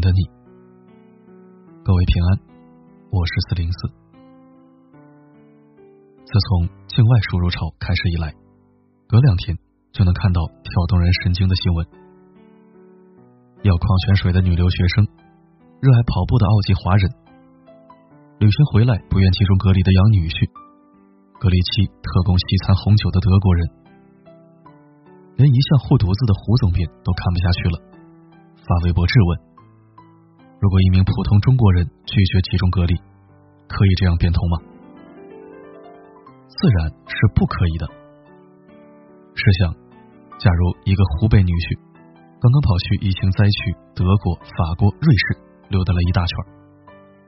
的城市，同频的你。各位平安，我是四零四。自从境外输入潮开始以来，隔两天就能看到挑动人神经的新闻：要矿泉水的女留学生，热爱跑步的澳籍华人，旅行回来不愿集中隔离的洋女婿，隔离期特供西餐红酒的德国人。连一向护犊子的胡总编都看不下去了，发微博质问：如果一名普通中国人拒绝集中隔离，可以这样变通吗？自然是不可以的。试想，假如一个湖北女婿刚刚跑去疫情灾区德国、法国、瑞士溜达了一大圈，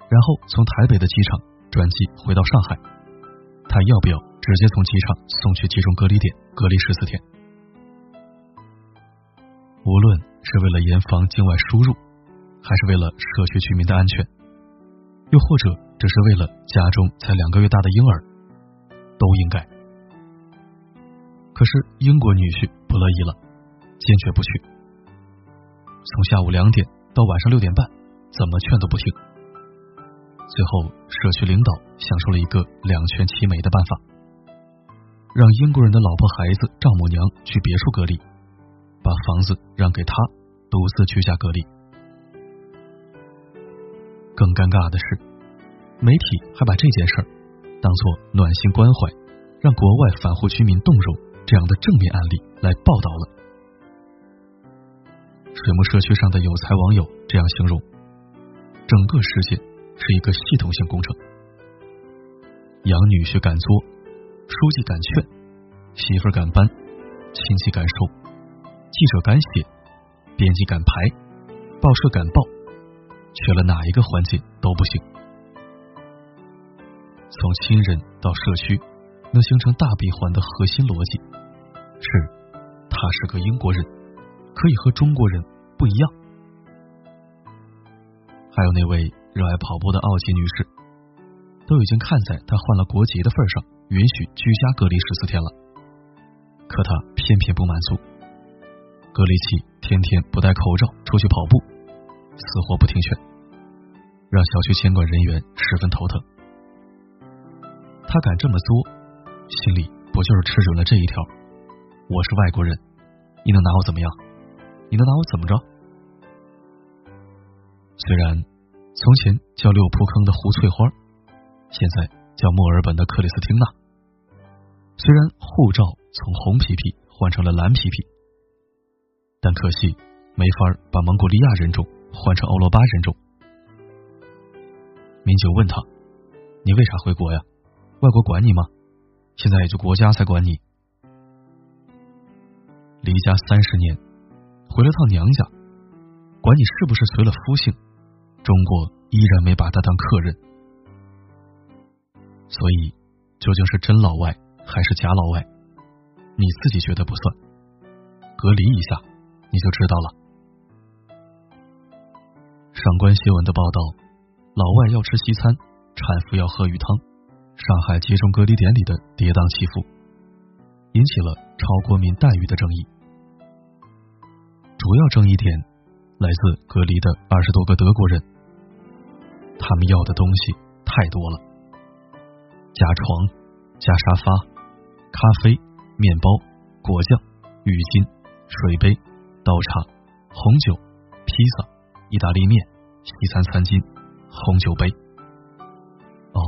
然后从台北的机场转机回到上海，他要不要直接从机场送去集中隔离点隔离十四天？无论是为了严防境外输入，还是为了社区居民的安全，又或者只是为了家中才两个月大的婴儿，都应该。可是英国女婿不乐意了，坚决不去。从下午两点到晚上六点半，怎么劝都不听。最后，社区领导想出了一个两全其美的办法，让英国人的老婆、孩子、丈母娘去别处隔离。把房子让给他，独自居家隔离。更尴尬的是，媒体还把这件事儿当做暖心关怀，让国外反护居民动容这样的正面案例来报道了。水木社区上的有才网友这样形容：整个事件是一个系统性工程，养女婿敢作，书记敢劝，媳妇敢搬，亲戚敢收。记者敢写，编辑敢排，报社敢报，去了哪一个环节都不行。从亲人到社区，能形成大闭环的核心逻辑是：他是个英国人，可以和中国人不一样。还有那位热爱跑步的澳籍女士，都已经看在他换了国籍的份上，允许居家隔离十四天了，可他偏偏不满足。隔离期，天天不戴口罩出去跑步，死活不听劝，让小区监管人员十分头疼。他敢这么做，心里不就是吃准了这一条？我是外国人，你能拿我怎么样？你能拿我怎么着？虽然从前叫六铺坑的胡翠花，现在叫墨尔本的克里斯汀娜，虽然护照从红皮皮换成了蓝皮皮。但可惜，没法把蒙古利亚人种换成欧罗巴人种。民警问他：“你为啥回国呀？外国管你吗？现在也就国家才管你。离家三十年，回了趟娘家，管你是不是随了夫姓，中国依然没把他当客人。所以，究竟是真老外还是假老外，你自己觉得不算，隔离一下。”你就知道了。上官新闻的报道，老外要吃西餐，产妇要喝鱼汤，上海集中隔离点里的跌宕起伏，引起了超国民待遇的争议。主要争议点来自隔离的二十多个德国人，他们要的东西太多了：加床、加沙发、咖啡、面包、果酱、浴巾、水杯。刀叉、红酒、披萨、意大利面、西餐餐巾、红酒杯。哦，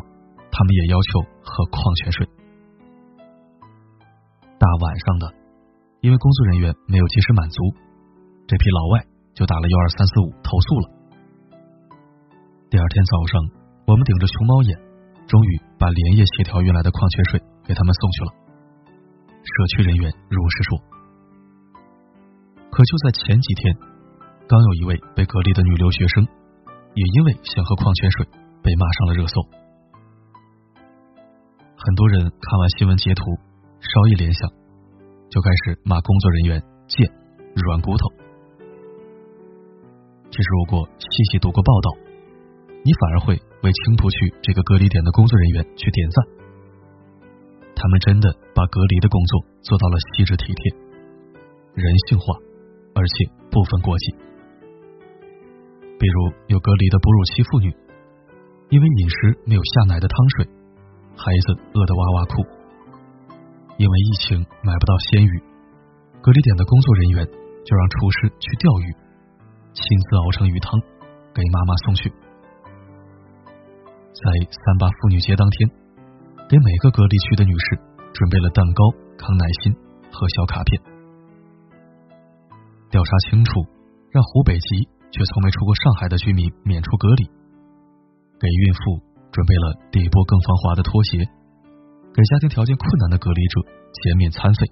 他们也要求喝矿泉水。大晚上的，因为工作人员没有及时满足，这批老外就打了幺二三四五投诉了。第二天早上，我们顶着熊猫眼，终于把连夜协调运来的矿泉水给他们送去了。社区人员如实说。可就在前几天，刚有一位被隔离的女留学生，也因为想喝矿泉水被骂上了热搜。很多人看完新闻截图，稍一联想，就开始骂工作人员贱、软骨头。其实，如果细细读过报道，你反而会为青浦区这个隔离点的工作人员去点赞。他们真的把隔离的工作做到了细致体贴、人性化。而且不分国籍，比如有隔离的哺乳期妇女，因为饮食没有下奶的汤水，孩子饿得哇哇哭；因为疫情买不到鲜鱼，隔离点的工作人员就让厨师去钓鱼，亲自熬成鱼汤给妈妈送去。在三八妇女节当天，给每个隔离区的女士准备了蛋糕、康乃馨和小卡片。调查清楚，让湖北籍。却从没出过上海的居民免除隔离，给孕妇准备了底部更防滑的拖鞋，给家庭条件困难的隔离者减免餐费。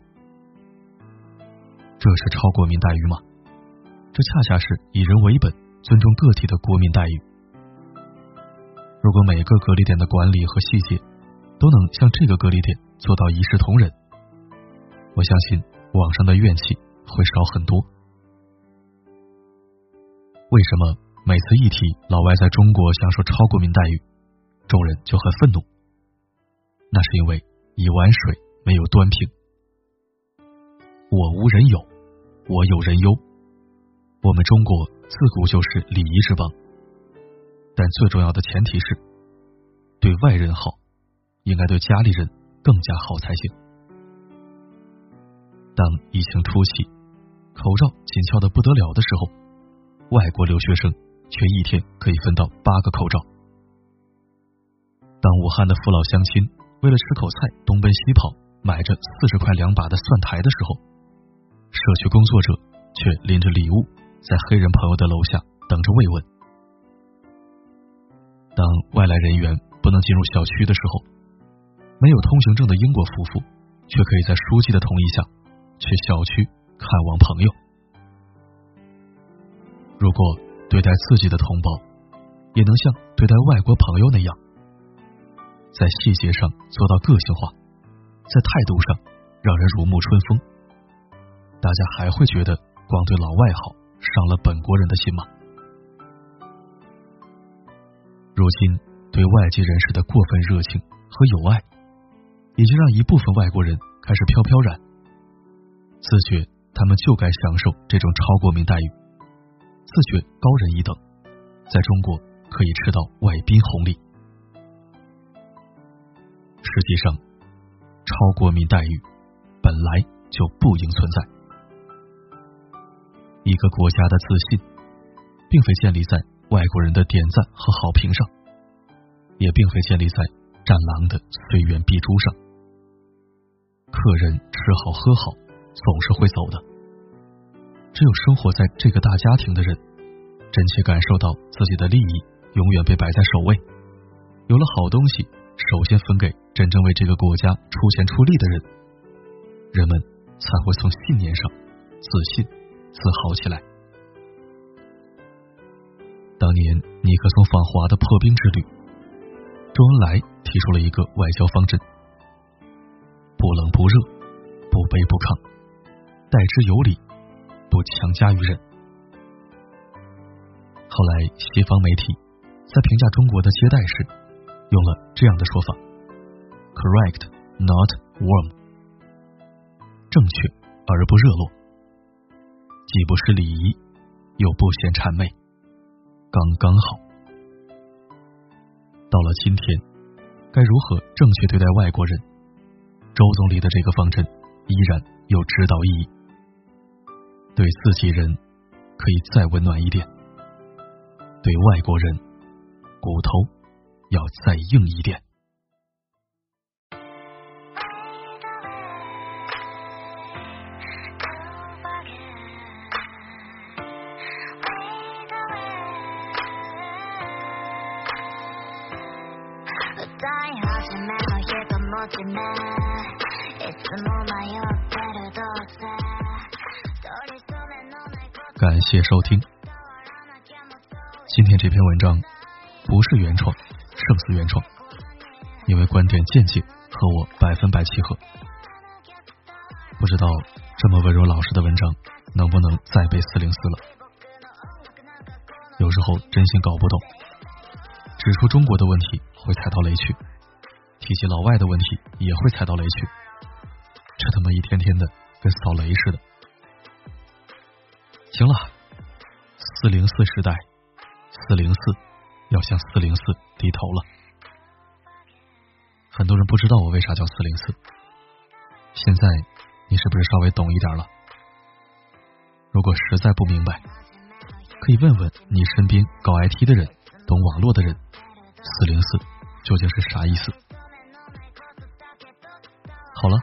这是超国民待遇吗？这恰恰是以人为本、尊重个体的国民待遇。如果每个隔离点的管理和细节都能像这个隔离点做到一视同仁，我相信网上的怨气会少很多。为什么每次一提老外在中国享受超国民待遇，众人就很愤怒？那是因为一碗水没有端平。我无人有，我有人忧。我们中国自古就是礼仪之邦，但最重要的前提是，对外人好，应该对家里人更加好才行。当疫情初期，口罩紧俏的不得了的时候。外国留学生却一天可以分到八个口罩。当武汉的父老乡亲为了吃口菜东奔西跑，买着四十块两把的蒜苔的时候，社区工作者却拎着礼物在黑人朋友的楼下等着慰问。当外来人员不能进入小区的时候，没有通行证的英国夫妇却可以在书记的同意下去小区看望朋友。如果对待自己的同胞，也能像对待外国朋友那样，在细节上做到个性化，在态度上让人如沐春风，大家还会觉得光对老外好伤了本国人的心吗？如今对外籍人士的过分热情和友爱，已经让一部分外国人开始飘飘然，自觉他们就该享受这种超国民待遇。自觉高人一等，在中国可以吃到外宾红利。实际上，超国民待遇本来就不应存在。一个国家的自信，并非建立在外国人的点赞和好评上，也并非建立在战狼的随缘必诛上。客人吃好喝好，总是会走的。只有生活在这个大家庭的人，真切感受到自己的利益永远被摆在首位。有了好东西，首先分给真正为这个国家出钱出力的人，人们才会从信念上自信、自豪起来。当年尼克松访华的破冰之旅，周恩来提出了一个外交方针：不冷不热，不卑不亢，待之有礼。不强加于人。后来，西方媒体在评价中国的接待时，用了这样的说法：correct, not warm，正确而不热络，既不失礼仪，又不显谄媚，刚刚好。到了今天，该如何正确对待外国人？周总理的这个方针依然有指导意义。对自己人可以再温暖一点，对外国人骨头要再硬一点。感谢收听。今天这篇文章不是原创，胜似原创，因为观点见解和我百分百契合。不知道这么温柔老实的文章能不能再被四零四了？有时候真心搞不懂，指出中国的问题会踩到雷区，提起老外的问题也会踩到雷区，这他妈一天天的跟扫雷似的。行了，四零四时代四零四要向四零四低头了。很多人不知道我为啥叫四零四，现在你是不是稍微懂一点了？如果实在不明白，可以问问你身边搞 IT 的人、懂网络的人，四零四究竟是啥意思？好了，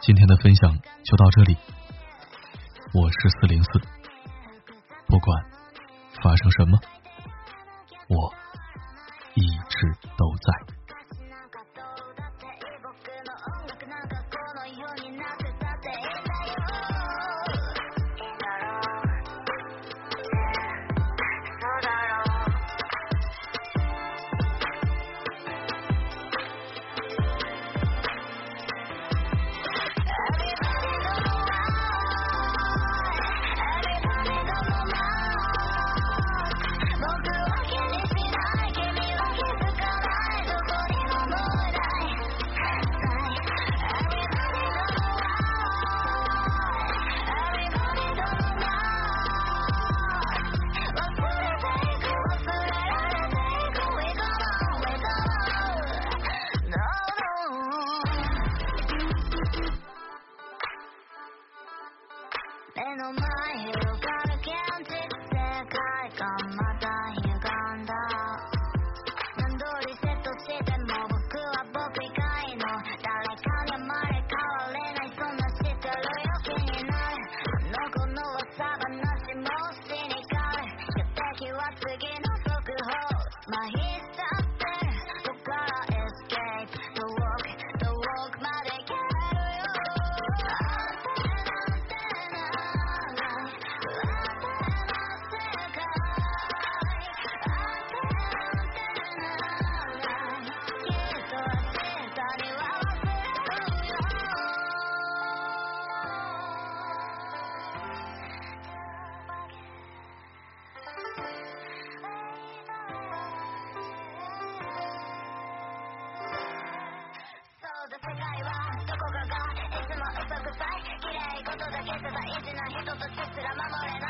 今天的分享就到这里。我是四零四，不管发生什么，我一直も大傷が意地な人とすら守れ